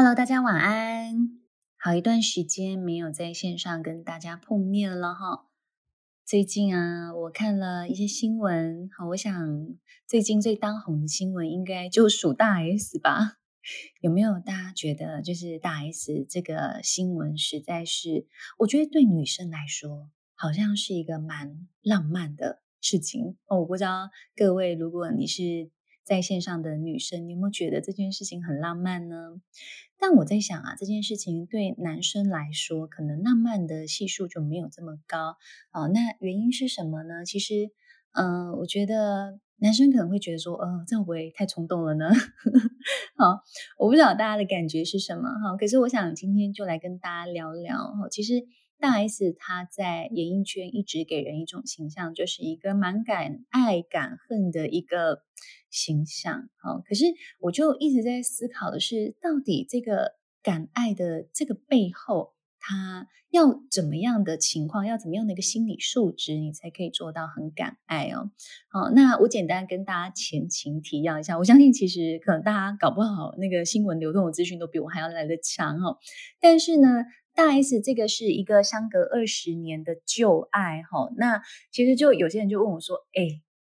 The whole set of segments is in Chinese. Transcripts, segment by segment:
Hello，大家晚安。好一段时间没有在线上跟大家碰面了哈。最近啊，我看了一些新闻，好，我想最近最当红的新闻应该就属大 S 吧？有没有大家觉得就是大 S 这个新闻实在是，我觉得对女生来说好像是一个蛮浪漫的事情哦。我不知道各位，如果你是。在线上的女生，你有没有觉得这件事情很浪漫呢？但我在想啊，这件事情对男生来说，可能浪漫的系数就没有这么高啊。那原因是什么呢？其实，嗯、我觉得男生可能会觉得说，呃，这样会不会太冲动了呢？好，我不知道大家的感觉是什么哈。可是我想今天就来跟大家聊聊哈。其实。大 S 她在演艺圈一直给人一种形象，就是一个蛮敢爱敢恨的一个形象。好，可是我就一直在思考的是，到底这个敢爱的这个背后，他要怎么样的情况，要怎么样的一个心理素质，你才可以做到很敢爱哦？好，那我简单跟大家前情提要一下。我相信其实可能大家搞不好那个新闻流动的资讯都比我还要来得强哦。但是呢。大 S 这个是一个相隔二十年的旧爱哈，那其实就有些人就问我说，哎，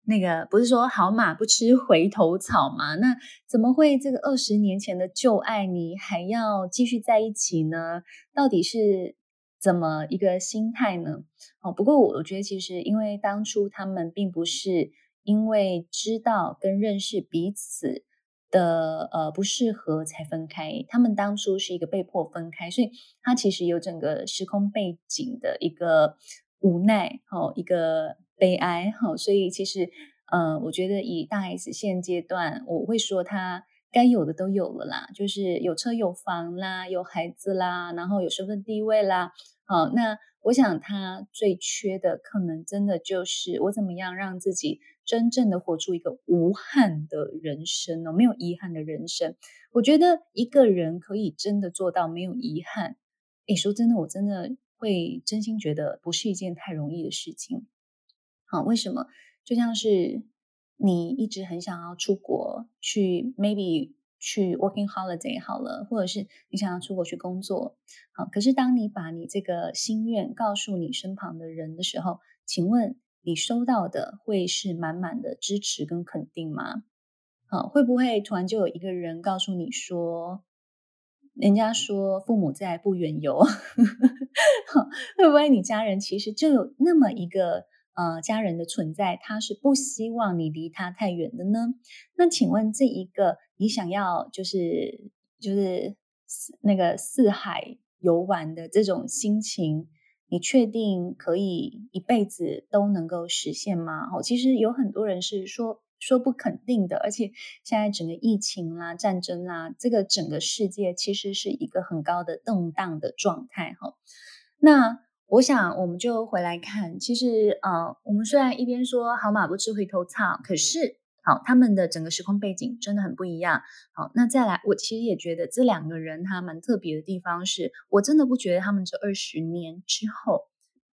那个不是说好马不吃回头草吗？那怎么会这个二十年前的旧爱你还要继续在一起呢？到底是怎么一个心态呢？哦，不过我我觉得其实因为当初他们并不是因为知道跟认识彼此。的呃不适合才分开，他们当初是一个被迫分开，所以他其实有整个时空背景的一个无奈，哦，一个悲哀，哈，所以其实呃，我觉得以大 S 现阶段，我会说他该有的都有了啦，就是有车有房啦，有孩子啦，然后有身份地位啦，好，那我想他最缺的可能真的就是我怎么样让自己。真正的活出一个无憾的人生哦，没有遗憾的人生。我觉得一个人可以真的做到没有遗憾，诶，说真的，我真的会真心觉得不是一件太容易的事情。好，为什么？就像是你一直很想要出国去，maybe 去 working holiday 好了，或者是你想要出国去工作，好，可是当你把你这个心愿告诉你身旁的人的时候，请问？你收到的会是满满的支持跟肯定吗？好，会不会突然就有一个人告诉你说，人家说父母在不远游，会不会你家人其实就有那么一个呃家人的存在，他是不希望你离他太远的呢？那请问这一个你想要就是就是那个四海游玩的这种心情？你确定可以一辈子都能够实现吗？哦，其实有很多人是说说不肯定的，而且现在整个疫情啦、战争啦，这个整个世界其实是一个很高的动荡的状态哈。那我想我们就回来看，其实呃，我们虽然一边说好马不吃回头草，可是。好，他们的整个时空背景真的很不一样。好，那再来，我其实也觉得这两个人他蛮特别的地方是，我真的不觉得他们这二十年之后，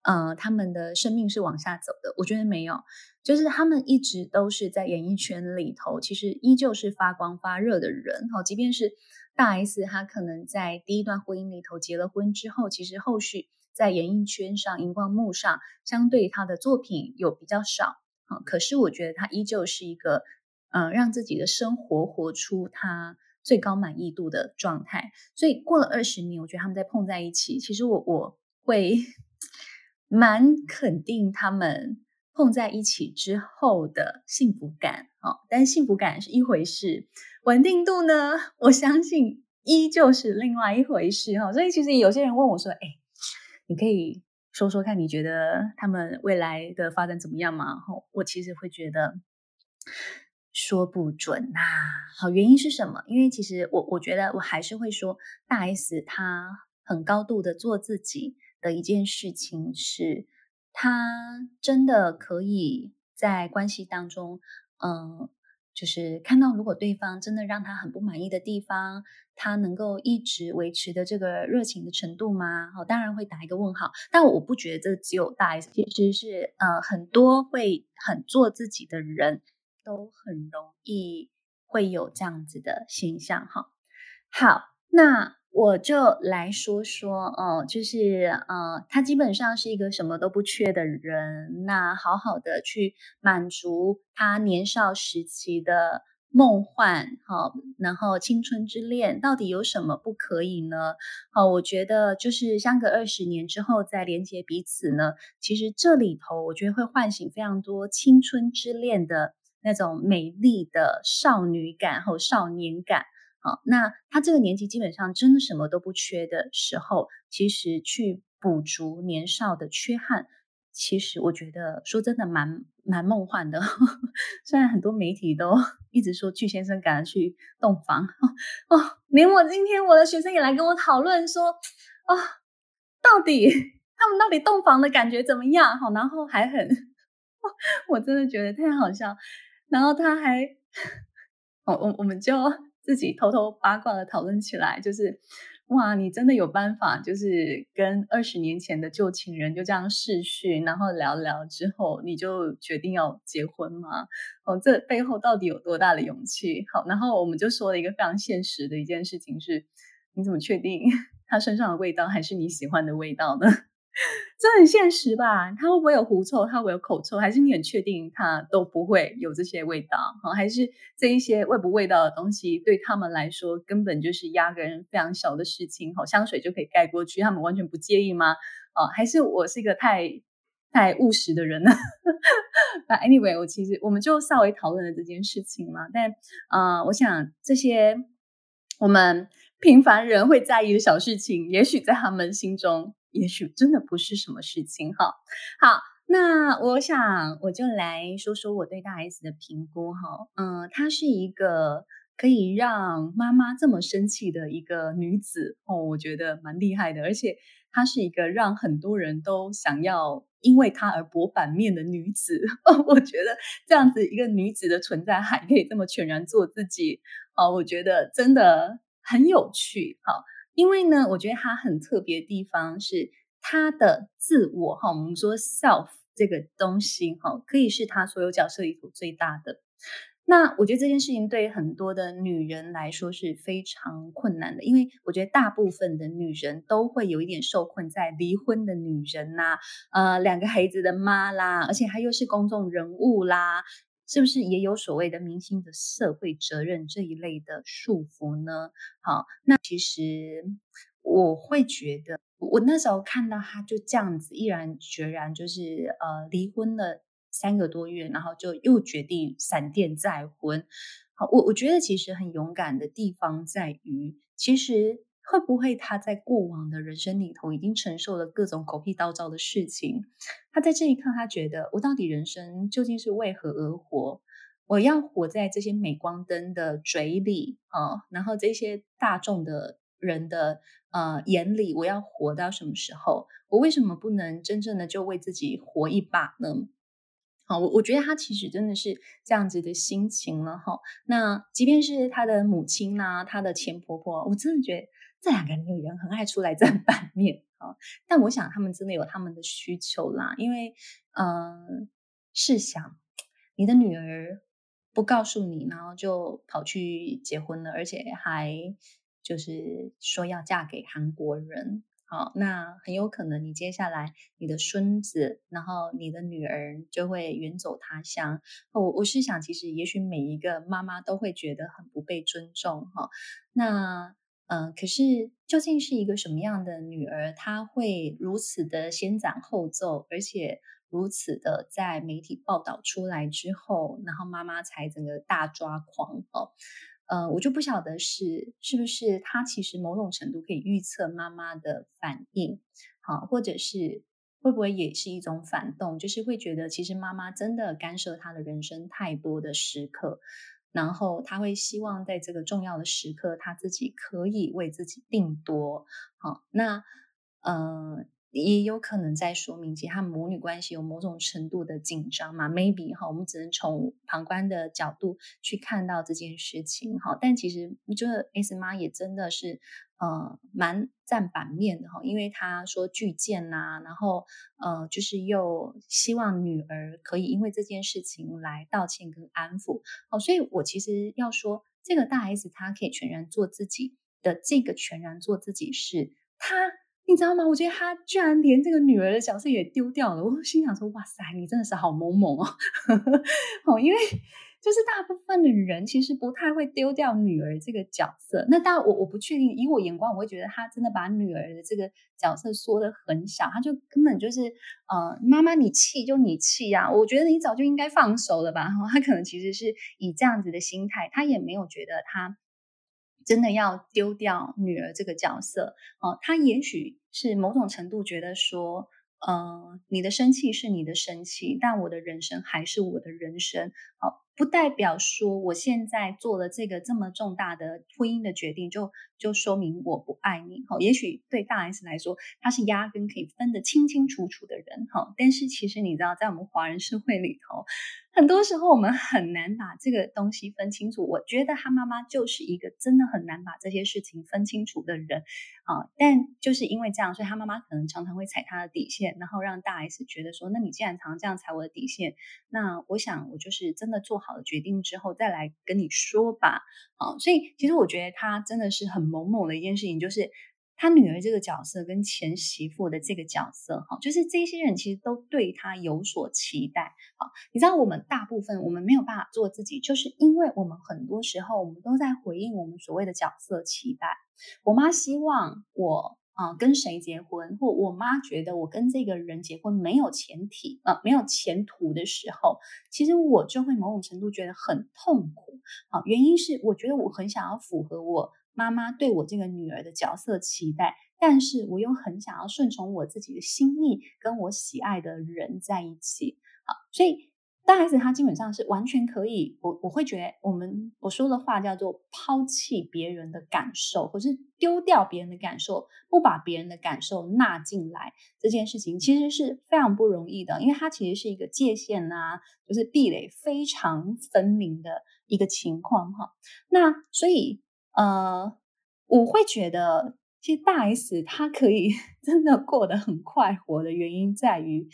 呃，他们的生命是往下走的。我觉得没有，就是他们一直都是在演艺圈里头，其实依旧是发光发热的人。好，即便是大 S，他可能在第一段婚姻里头结了婚之后，其实后续在演艺圈上、荧光幕上，相对他的作品有比较少啊。可是我觉得他依旧是一个，嗯、呃，让自己的生活活出他最高满意度的状态。所以过了二十年，我觉得他们在碰在一起，其实我我会蛮肯定他们碰在一起之后的幸福感。哦，但幸福感是一回事，稳定度呢，我相信依旧是另外一回事。哈，所以其实有些人问我说：“哎，你可以？”说说看，你觉得他们未来的发展怎么样吗？我其实会觉得说不准呐。好，原因是什么？因为其实我我觉得我还是会说，大 S 她很高度的做自己的一件事情是，她真的可以在关系当中，嗯。就是看到，如果对方真的让他很不满意的地方，他能够一直维持的这个热情的程度吗？哦，当然会打一个问号。但我不觉得这只有大 S，其实是呃很多会很做自己的人都很容易会有这样子的现象。哈，好，那我就来说说哦，就是呃，他基本上是一个什么都不缺的人，那好好的去满足他年少时期的。梦幻，好，然后青春之恋到底有什么不可以呢？好，我觉得就是相隔二十年之后再连接彼此呢，其实这里头我觉得会唤醒非常多青春之恋的那种美丽的少女感和少年感。好，那他这个年纪基本上真的什么都不缺的时候，其实去补足年少的缺憾。其实我觉得说真的蛮蛮梦幻的，虽然很多媒体都 一直说巨先生赶去洞房哦，哦，连我今天我的学生也来跟我讨论说，哦，到底他们到底洞房的感觉怎么样？好，然后还很，我真的觉得太好笑，然后他还，我我我们就自己偷偷八卦的讨论起来，就是。哇，你真的有办法，就是跟二十年前的旧情人就这样试讯，然后聊聊之后，你就决定要结婚吗？哦，这背后到底有多大的勇气？好，然后我们就说了一个非常现实的一件事情是，你怎么确定 他身上的味道还是你喜欢的味道呢？这很现实吧？他会不会有狐臭？他会有口臭？还是你很确定他都不会有这些味道？好，还是这一些味不味道的东西对他们来说根本就是压根非常小的事情？好，香水就可以盖过去，他们完全不介意吗？哦，还是我是一个太太务实的人呢 那 anyway，我其实我们就稍微讨论了这件事情嘛。但啊、我想这些我们平凡人会在意的小事情，也许在他们心中。也许真的不是什么事情哈。好，那我想我就来说说我对大 S 的评估哈。嗯，她是一个可以让妈妈这么生气的一个女子哦，我觉得蛮厉害的。而且她是一个让很多人都想要因为她而博版面的女子 哦。我觉得这样子一个女子的存在还可以这么全然做自己哦，我觉得真的很有趣。好。因为呢，我觉得他很特别的地方是他的自我哈，我们说 self 这个东西哈，可以是他所有角色里头最大的。那我觉得这件事情对很多的女人来说是非常困难的，因为我觉得大部分的女人都会有一点受困在离婚的女人呐，呃，两个孩子的妈啦，而且她又是公众人物啦。是不是也有所谓的明星的社会责任这一类的束缚呢？好，那其实我会觉得，我那时候看到他就这样子毅然决然，就是呃离婚了三个多月，然后就又决定闪电再婚。好，我我觉得其实很勇敢的地方在于，其实。会不会他在过往的人生里头已经承受了各种狗屁倒灶的事情？他在这一刻，他觉得我到底人生究竟是为何而活？我要活在这些镁光灯的嘴里啊，然后这些大众的人的呃眼里，我要活到什么时候？我为什么不能真正的就为自己活一把呢？好，我我觉得他其实真的是这样子的心情了哈。那即便是他的母亲呐、他的前婆婆，我真的觉得。这两个女人很爱出来 占版面啊，但我想他们真的有他们的需求啦，因为，嗯、试想，你的女儿不告诉你，然后就跑去结婚了，而且还就是说要嫁给韩国人，好，那很有可能你接下来你的孙子，然后你的女儿就会远走他乡。我我是想，其实也许每一个妈妈都会觉得很不被尊重哈，那。嗯，可是究竟是一个什么样的女儿，她会如此的先斩后奏，而且如此的在媒体报道出来之后，然后妈妈才整个大抓狂哦。呃，我就不晓得是是不是她其实某种程度可以预测妈妈的反应，好，或者是会不会也是一种反动，就是会觉得其实妈妈真的干涉她的人生太多的时刻。然后他会希望在这个重要的时刻，他自己可以为自己定夺。好，那呃，也有可能在说明，其实他母女关系有某种程度的紧张嘛？Maybe 哈，我们只能从旁观的角度去看到这件事情。好，但其实我觉得 S 妈也真的是。呃，蛮占版面的哈，因为他说巨贱呐，然后呃，就是又希望女儿可以因为这件事情来道歉跟安抚。哦，所以我其实要说，这个大 S 她可以全然做自己，的这个全然做自己是他，你知道吗？我觉得他居然连这个女儿的角色也丢掉了。我心想说：哇塞，你真的是好猛猛哦！哦，因为。就是大部分的人其实不太会丢掉女儿这个角色。那当然，我我不确定，以我眼光，我会觉得他真的把女儿的这个角色缩得很小，他就根本就是呃，妈妈你气就你气呀，我觉得你早就应该放手了吧。他可能其实是以这样子的心态，他也没有觉得他真的要丢掉女儿这个角色哦、他也许是某种程度觉得说。呃，你的生气是你的生气，但我的人生还是我的人生。好，不代表说我现在做了这个这么重大的婚姻的决定，就就说明我不爱你。好，也许对大 S 来说，他是压根可以分得清清楚楚的人。哈，但是其实你知道，在我们华人社会里头。很多时候我们很难把这个东西分清楚。我觉得他妈妈就是一个真的很难把这些事情分清楚的人啊。但就是因为这样，所以他妈妈可能常常会踩他的底线，然后让大 S 觉得说：那你既然常常这样踩我的底线，那我想我就是真的做好了决定之后再来跟你说吧。啊，所以其实我觉得他真的是很某某的一件事情，就是。他女儿这个角色跟前媳妇的这个角色，哈，就是这些人其实都对他有所期待，好，你知道我们大部分我们没有办法做自己，就是因为我们很多时候我们都在回应我们所谓的角色期待。我妈希望我啊跟谁结婚，或我妈觉得我跟这个人结婚没有前提啊没有前途的时候，其实我就会某种程度觉得很痛苦，啊，原因是我觉得我很想要符合我。妈妈对我这个女儿的角色期待，但是我又很想要顺从我自己的心意，跟我喜爱的人在一起。好，所以大 S 她基本上是完全可以，我我会觉得我们我说的话叫做抛弃别人的感受，或是丢掉别人的感受，不把别人的感受纳进来，这件事情其实是非常不容易的，因为它其实是一个界限啊，就是壁垒非常分明的一个情况哈。那所以。呃，我会觉得，其实大 S 她可以 真的过得很快活的原因在于，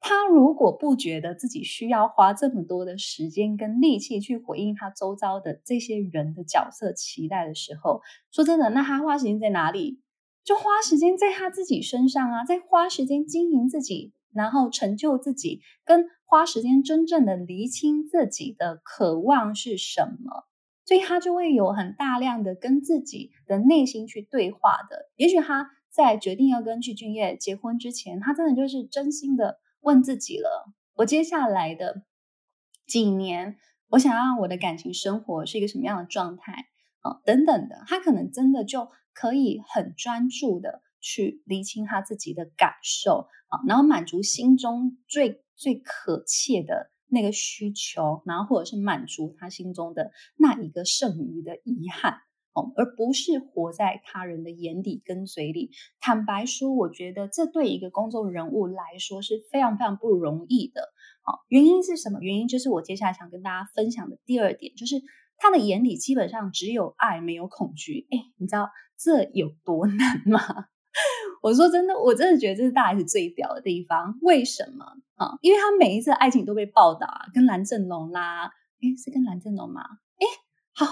他如果不觉得自己需要花这么多的时间跟力气去回应他周遭的这些人的角色期待的时候，说真的，那他花时间在哪里？就花时间在他自己身上啊，在花时间经营自己，然后成就自己，跟花时间真正的厘清自己的渴望是什么。所以他就会有很大量的跟自己的内心去对话的。也许他在决定要跟具俊晔结婚之前，他真的就是真心的问自己了：我接下来的几年，我想要我的感情生活是一个什么样的状态啊？等等的，他可能真的就可以很专注的去厘清他自己的感受啊，然后满足心中最最可切的。那个需求，然后或者是满足他心中的那一个剩余的遗憾而不是活在他人的眼底跟嘴里。坦白说，我觉得这对一个公众人物来说是非常非常不容易的。好，原因是什么？原因就是我接下来想跟大家分享的第二点，就是他的眼里基本上只有爱，没有恐惧。哎，你知道这有多难吗？我说真的，我真的觉得这是大 S 最屌的地方。为什么啊？因为他每一次爱情都被报道啊，跟蓝正龙啦，诶，是跟蓝正龙吗？诶，好，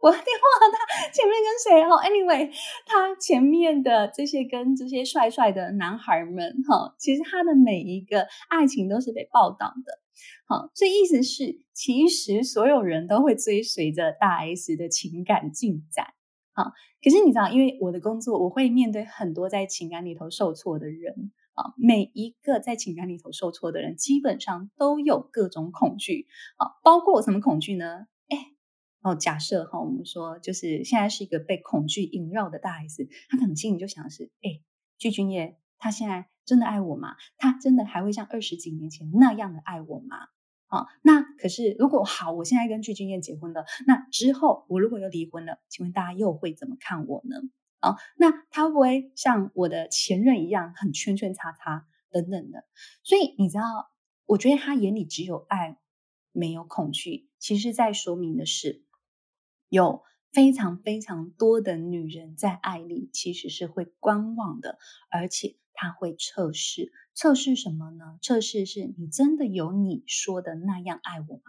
我的电话他前面跟谁？哦，anyway，他前面的这些跟这些帅帅的男孩们，哈，其实他的每一个爱情都是被报道的。好，所以意思是，其实所有人都会追随着大 S 的情感进展。啊，可是你知道，因为我的工作，我会面对很多在情感里头受挫的人啊。每一个在情感里头受挫的人，基本上都有各种恐惧啊。包括什么恐惧呢？哦，假设哈，我们说就是现在是一个被恐惧萦绕的大 S，他可能心里就想的是：哎，具俊曄，他现在真的爱我吗？他真的还会像二十几年前那样的爱我吗？啊，那可是如果好，我现在跟具俊曄结婚了，那之后我如果又离婚了，请问大家又会怎么看我呢？啊，那他会不会像我的前任一样很圈圈叉叉等等的？所以你知道，我觉得他眼里只有爱，没有恐惧，其实在说明的是，有非常非常多的女人在爱里其实是会观望的，而且她会测试。测试什么呢？测试是你真的有你说的那样爱我吗？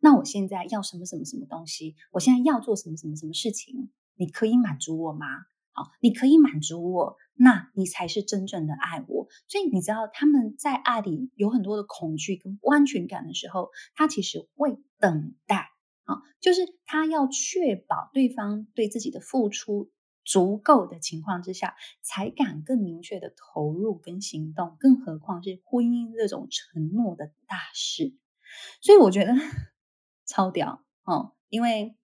那我现在要什么什么什么东西？我现在要做什么什么什么事情？你可以满足我吗？好，你可以满足我，那你才是真正的爱我。所以你知道他们在爱里有很多的恐惧跟不安全感的时候，他其实会等待啊，就是他要确保对方对自己的付出足够的情况之下，才敢更明确的投入跟行动。更何况是婚姻这种承诺的大事，所以我觉得 超屌哦，因为。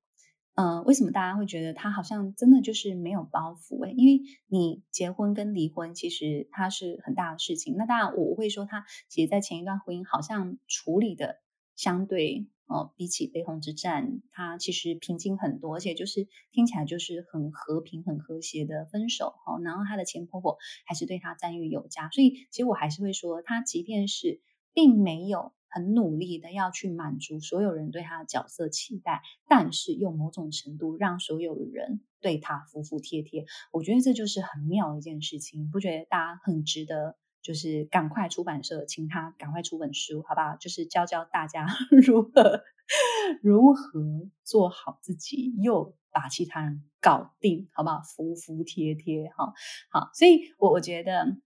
呃，为什么大家会觉得他好像真的就是没有包袱？诶，因为你结婚跟离婚其实它是很大的事情。那当然，我会说他其实，在前一段婚姻好像处理的相对哦，比起悲鸿之战，他其实平静很多，而且就是听起来就是很和平、很和谐的分手。哦，然后他的前婆婆还是对他赞誉有加，所以其实我还是会说，他即便是并没有。很努力的要去满足所有人对他的角色期待，但是用某种程度让所有人对他服服帖帖，我觉得这就是很妙的一件事情，不觉得大家很值得？就是赶快出版社请他赶快出本书，好不好？就是教教大家 如何如何做好自己，又把其他人搞定，好不好？服服帖帖，哈，好，所以我我觉得。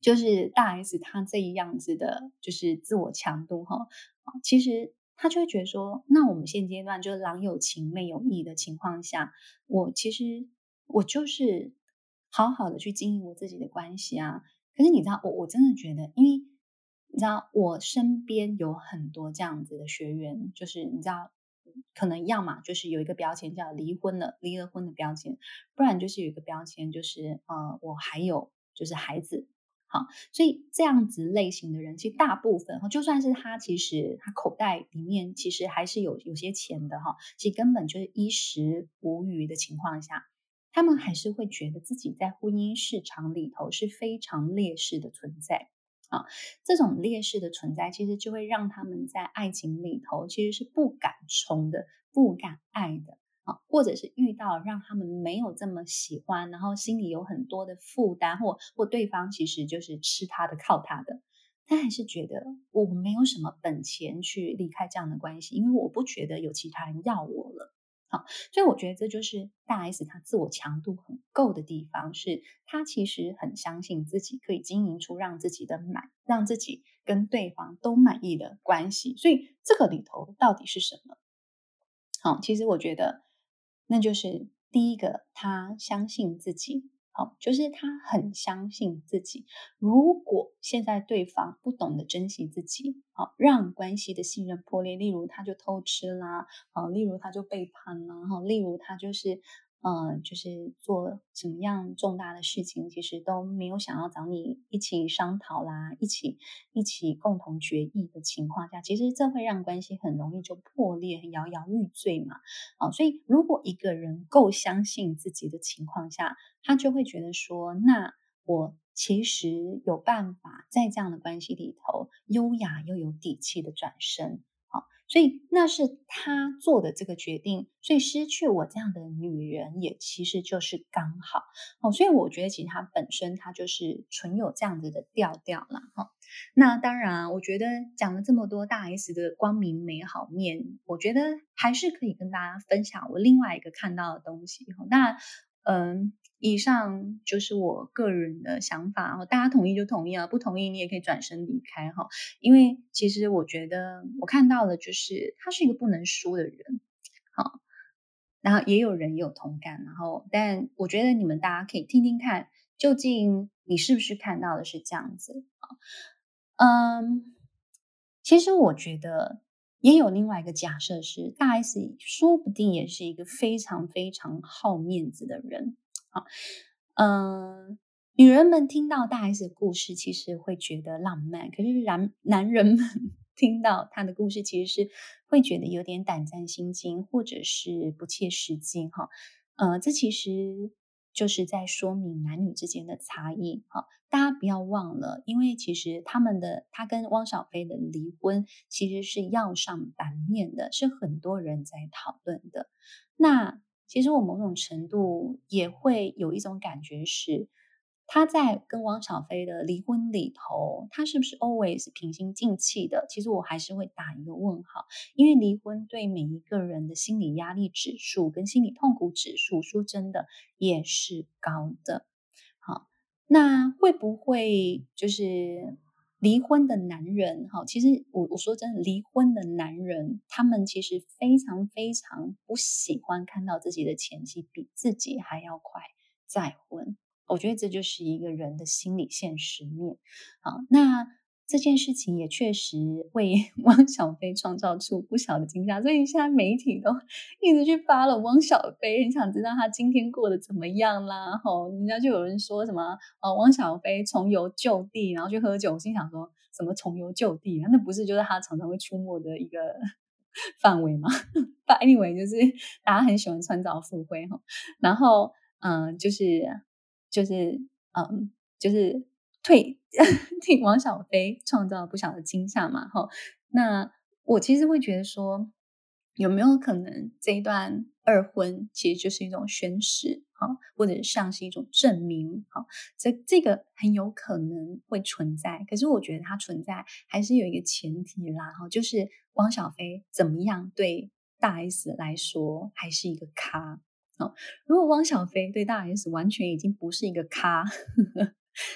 就是大 S 她这一样子的，就是自我强度哈，其实她就会觉得说，那我们现阶段就是郎有情妹有意的情况下，我其实我就是好好的去经营我自己的关系啊。可是你知道，我我真的觉得，因为你知道，我身边有很多这样子的学员，就是你知道，可能要么就是有一个标签叫离婚了，离了婚的标签，不然就是有一个标签就是呃，我还有就是孩子。好，所以这样子类型的人，其实大部分哈，就算是他，其实他口袋里面其实还是有有些钱的哈，其实根本就是衣食无虞的情况下，他们还是会觉得自己在婚姻市场里头是非常劣势的存在啊。这种劣势的存在，其实就会让他们在爱情里头其实是不敢冲的，不敢爱的。啊，或者是遇到让他们没有这么喜欢，然后心里有很多的负担，或或对方其实就是吃他的、靠他的，他还是觉得我没有什么本钱去离开这样的关系，因为我不觉得有其他人要我了。啊，所以我觉得这就是大 S 她自我强度很够的地方，是她其实很相信自己可以经营出让自己的满，让自己跟对方都满意的关系。所以这个里头到底是什么？好，其实我觉得。那就是第一个，他相信自己，好，就是他很相信自己。如果现在对方不懂得珍惜自己，好，让关系的信任破裂，例如他就偷吃啦，啊，例如他就背叛啦，哈，例如他就是。嗯，就是做什么样重大的事情，其实都没有想要找你一起商讨啦，一起一起共同决议的情况下，其实这会让关系很容易就破裂，很摇摇欲坠嘛。啊，所以如果一个人够相信自己的情况下，他就会觉得说，那我其实有办法在这样的关系里头，优雅又有底气的转身。所以那是他做的这个决定，所以失去我这样的女人也其实就是刚好哦。所以我觉得其实他本身他就是纯有这样子的调调啦。哈。那当然，我觉得讲了这么多大 S 的光明美好面，我觉得还是可以跟大家分享我另外一个看到的东西。那嗯。以上就是我个人的想法，大家同意就同意啊，不同意你也可以转身离开哈。因为其实我觉得我看到了，就是他是一个不能输的人，好，然后也有人有同感，然后但我觉得你们大家可以听听看，究竟你是不是看到的是这样子啊？嗯，其实我觉得也有另外一个假设是，大 S 说不定也是一个非常非常好面子的人。好，嗯，女人们听到大 S 的故事，其实会觉得浪漫；可是男男人们 听到他的故事，其实是会觉得有点胆战心惊，或者是不切实际。哈，呃，这其实就是在说明男女之间的差异。哈，大家不要忘了，因为其实他们的他跟汪小菲的离婚，其实是要上版面的，是很多人在讨论的。那其实我某种程度也会有一种感觉是，他在跟汪小菲的离婚里头，他是不是 always 平心静气的？其实我还是会打一个问号，因为离婚对每一个人的心理压力指数跟心理痛苦指数，说真的也是高的。好，那会不会就是？离婚的男人，哈，其实我我说真的，离婚的男人，他们其实非常非常不喜欢看到自己的前妻比自己还要快再婚。我觉得这就是一个人的心理现实面。好，那。这件事情也确实为 汪小菲创造出不小的惊吓，所以现在媒体都 一直去扒了汪小菲，很想知道他今天过得怎么样啦。吼，人家就有人说什么哦，汪小菲重游旧地，然后去喝酒。心想说什么重游旧地？那不是就是他常常会出没的一个 范围吗但 anyway，就是大家很喜欢穿凿附会哈。然后嗯，就是就是嗯，就是。退替汪小菲创造了不小的惊吓嘛？哈，那我其实会觉得说，有没有可能这一段二婚其实就是一种宣示，哈，或者像是一种证明，哈，这这个很有可能会存在。可是我觉得它存在还是有一个前提啦，哈，就是汪小菲怎么样对大 S 来说还是一个咖，哦，如果汪小菲对大 S 完全已经不是一个咖。呵呵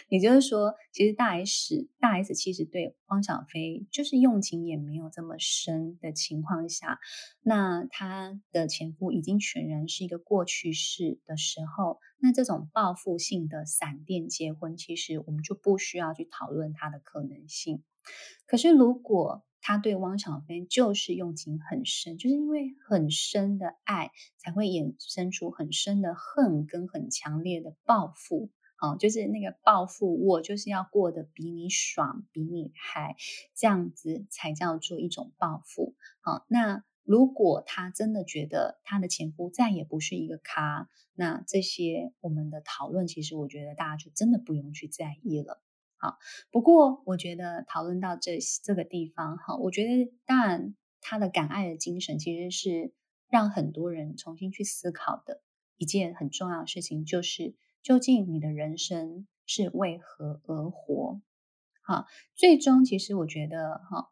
也就是说，其实大 S 大 S 其实对汪小菲就是用情也没有这么深的情况下，那他的前夫已经全然是一个过去式的时候，那这种报复性的闪电结婚，其实我们就不需要去讨论它的可能性。可是如果他对汪小菲就是用情很深，就是因为很深的爱才会衍生出很深的恨跟很强烈的报复。哦，就是那个报复，我就是要过得比你爽，比你嗨，这样子才叫做一种报复。好，那如果他真的觉得他的前夫再也不是一个咖，那这些我们的讨论，其实我觉得大家就真的不用去在意了。好，不过我觉得讨论到这这个地方，哈，我觉得当然他的敢爱的精神，其实是让很多人重新去思考的一件很重要的事情，就是。究竟你的人生是为何而活？好，最终其实我觉得，哈，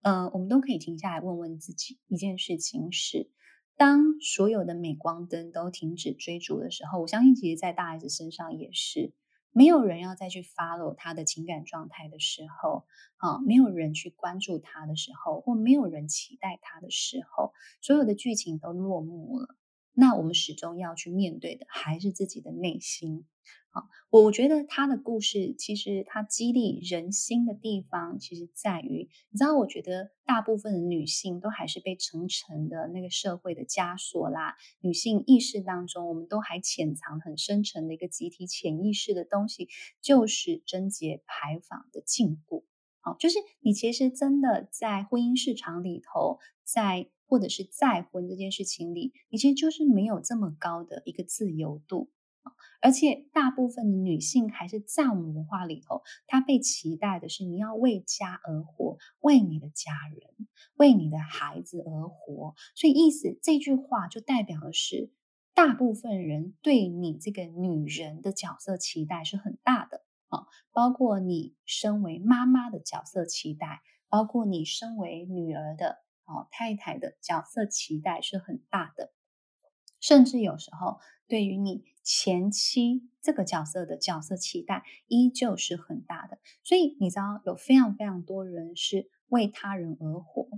呃，我们都可以停下来问问自己一件事情：是当所有的镁光灯都停止追逐的时候，我相信，其实，在大 S 身上也是没有人要再去 follow 他的情感状态的时候，啊，没有人去关注他的时候，或没有人期待他的时候，所有的剧情都落幕了。那我们始终要去面对的还是自己的内心。好，我觉得他的故事其实他激励人心的地方，其实在于，你知道，我觉得大部分的女性都还是被层层的那个社会的枷锁啦，女性意识当中，我们都还潜藏很深沉的一个集体潜意识的东西，就是贞洁牌坊的禁锢。就是你其实真的在婚姻市场里头，在。或者是再婚这件事情里，你其实就是没有这么高的一个自由度，而且大部分的女性还是在我们文化里头，她被期待的是你要为家而活，为你的家人，为你的孩子而活。所以意思这句话就代表的是，大部分人对你这个女人的角色期待是很大的啊，包括你身为妈妈的角色期待，包括你身为女儿的。哦，太太的角色期待是很大的，甚至有时候对于你前妻这个角色的角色期待依旧是很大的。所以你知道，有非常非常多人是为他人而活。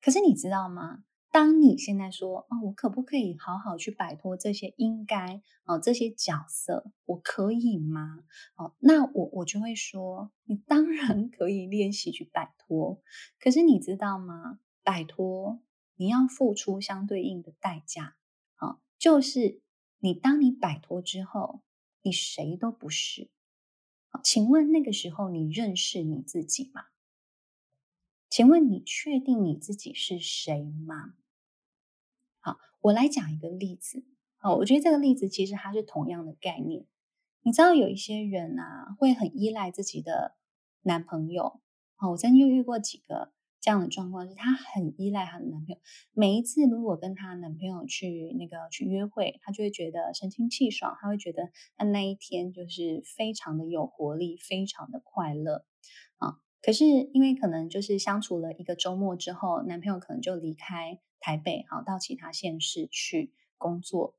可是你知道吗？当你现在说，哦，我可不可以好好去摆脱这些应该哦，这些角色，我可以吗？哦，那我我就会说，你当然可以练习去摆脱。可是你知道吗？摆脱，你要付出相对应的代价，啊，就是你当你摆脱之后，你谁都不是。请问那个时候你认识你自己吗？请问你确定你自己是谁吗？我来讲一个例子。好，我觉得这个例子其实它是同样的概念。你知道有一些人啊，会很依赖自己的男朋友。好，我曾经遇过几个。这样的状况是，她很依赖她的男朋友。每一次如果跟她男朋友去那个去约会，她就会觉得神清气爽，她会觉得她那一天就是非常的有活力，非常的快乐啊。可是因为可能就是相处了一个周末之后，男朋友可能就离开台北，好到其他县市去工作，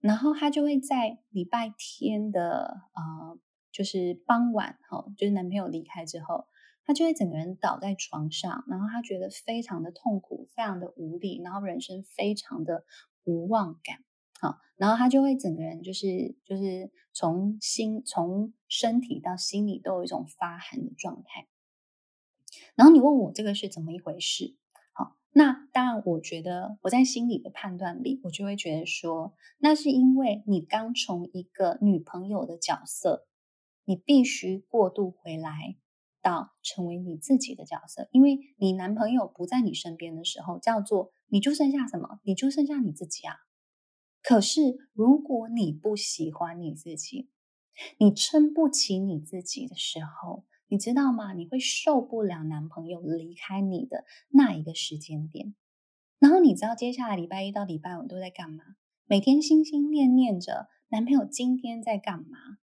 然后她就会在礼拜天的呃，就是傍晚，哈，就是男朋友离开之后。他就会整个人倒在床上，然后他觉得非常的痛苦，非常的无力，然后人生非常的无望感，好，然后他就会整个人就是就是从心从身体到心里都有一种发寒的状态。然后你问我这个是怎么一回事？那当然，我觉得我在心里的判断里，我就会觉得说，那是因为你刚从一个女朋友的角色，你必须过渡回来。到成为你自己的角色，因为你男朋友不在你身边的时候，叫做你就剩下什么？你就剩下你自己啊。可是如果你不喜欢你自己，你撑不起你自己的时候，你知道吗？你会受不了男朋友离开你的那一个时间点。然后你知道接下来礼拜一到礼拜五都在干嘛？每天心心念念着男朋友今天在干嘛？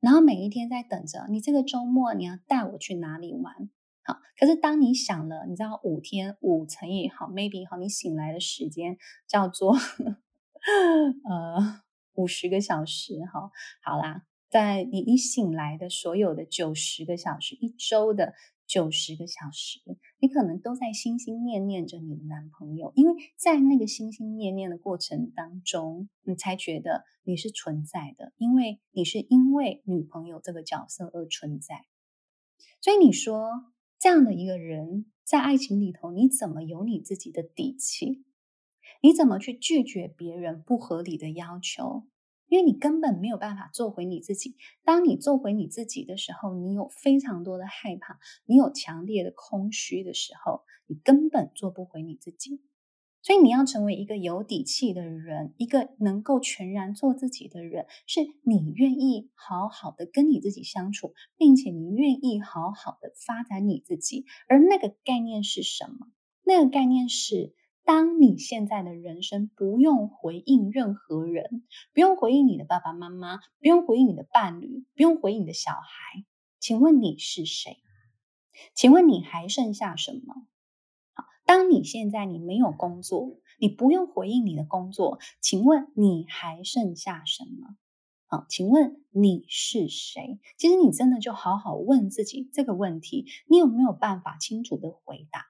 然后每一天在等着你这个周末你要带我去哪里玩？好，可是当你想了，你知道五天五乘以好 maybe 好，你醒来的时间叫做 呃五十个小时哈，好啦，在你你醒来的所有的九十个小时，一周的。九十个小时，你可能都在心心念念着你的男朋友，因为在那个心心念念的过程当中，你才觉得你是存在的，因为你是因为女朋友这个角色而存在。所以你说这样的一个人，在爱情里头，你怎么有你自己的底气？你怎么去拒绝别人不合理的要求？因为你根本没有办法做回你自己。当你做回你自己的时候，你有非常多的害怕，你有强烈的空虚的时候，你根本做不回你自己。所以你要成为一个有底气的人，一个能够全然做自己的人，是你愿意好好的跟你自己相处，并且你愿意好好的发展你自己。而那个概念是什么？那个概念是。当你现在的人生不用回应任何人，不用回应你的爸爸妈妈，不用回应你的伴侣，不用回应你的小孩，请问你是谁？请问你还剩下什么？好，当你现在你没有工作，你不用回应你的工作，请问你还剩下什么？好，请问你是谁？其实你真的就好好问自己这个问题，你有没有办法清楚的回答？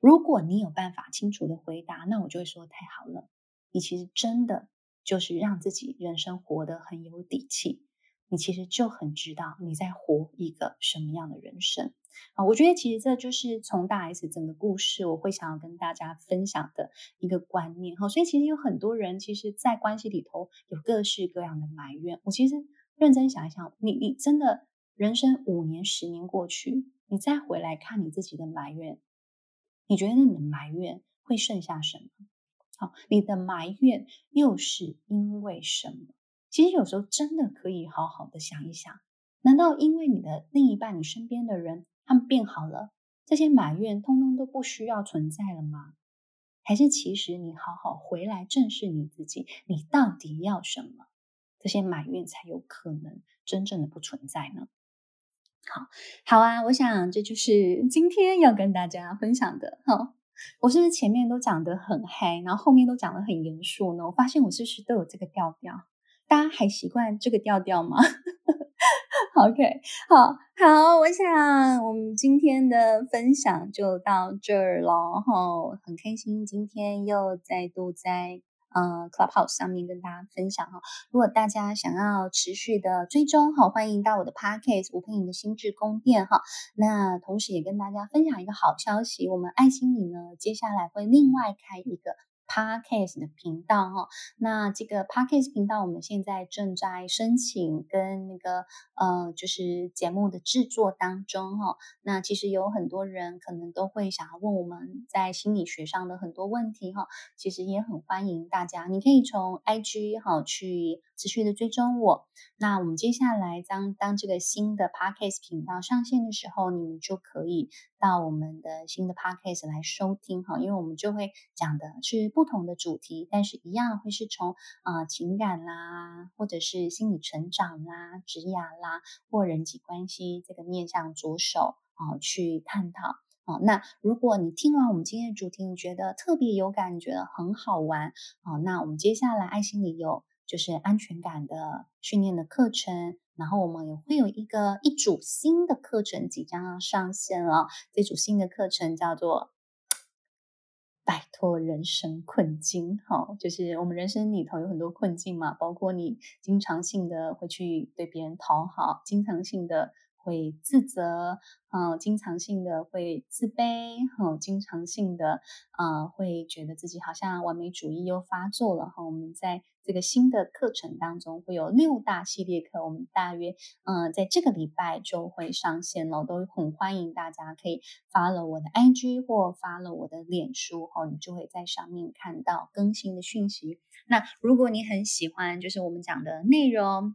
如果你有办法清楚的回答，那我就会说太好了。你其实真的就是让自己人生活得很有底气，你其实就很知道你在活一个什么样的人生啊。我觉得其实这就是从大 S 整个故事，我会想要跟大家分享的一个观念哈。所以其实有很多人其实，在关系里头有各式各样的埋怨。我其实认真想一想，你你真的人生五年、十年过去，你再回来看你自己的埋怨。你觉得你的埋怨会剩下什么？好，你的埋怨又是因为什么？其实有时候真的可以好好的想一想，难道因为你的另一半、你身边的人他们变好了，这些埋怨通通都不需要存在了吗？还是其实你好好回来正视你自己，你到底要什么？这些埋怨才有可能真正的不存在呢？好，好啊！我想这就是今天要跟大家分享的。哈，我是不是前面都讲得很嗨，然后后面都讲得很严肃呢？我发现我是不是都有这个调调？大家还习惯这个调调吗？OK，好好，我想我们今天的分享就到这儿了。哈，很开心今天又再度在。呃，Clubhouse 上面跟大家分享哈，如果大家想要持续的追踪哈，欢迎到我的 Podcast 吴佩颖的心智宫殿哈。那同时也跟大家分享一个好消息，我们爱心理呢，接下来会另外开一个。Podcast 的频道哈，那这个 Podcast 频道我们现在正在申请跟那个呃，就是节目的制作当中哈。那其实有很多人可能都会想要问我们在心理学上的很多问题哈，其实也很欢迎大家，你可以从 IG 哈去持续的追踪我。那我们接下来当当这个新的 Podcast 频道上线的时候，你们就可以到我们的新的 Podcast 来收听哈，因为我们就会讲的是不同的主题，但是一样会是从啊、情感啦，或者是心理成长啦、职涯啦或人际关系这个面向着手啊、去探讨。好，那如果你听完我们今天的主题，你觉得特别有感，觉很好玩，好，那我们接下来爱心里有就是安全感的训练的课程，然后我们也会有一个一组新的课程即将要上线了，这组新的课程叫做摆脱人生困境，好，就是我们人生里头有很多困境嘛，包括你经常性的会去对别人讨好，经常性的。会自责，嗯，经常性的会自卑，嗯，经常性的，啊、会觉得自己好像完美主义又发作了哈。我们在这个新的课程当中会有六大系列课，我们大约，嗯，在这个礼拜就会上线了，都很欢迎大家可以发了我的 IG 或发了我的脸书哈，你就会在上面看到更新的讯息。那如果你很喜欢，就是我们讲的内容。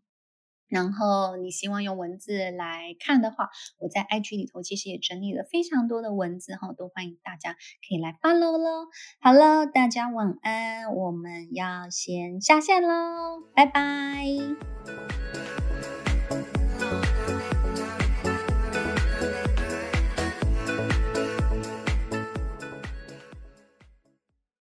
然后你希望用文字来看的话，我在 IG 里头其实也整理了非常多的文字哈，都欢迎大家可以来 follow 喽。好了，大家晚安，我们要先下线喽，拜拜。